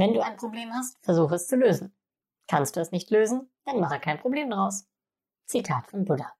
Wenn du ein Problem hast, versuche es zu lösen. Kannst du es nicht lösen, dann mache kein Problem draus. Zitat von Buddha.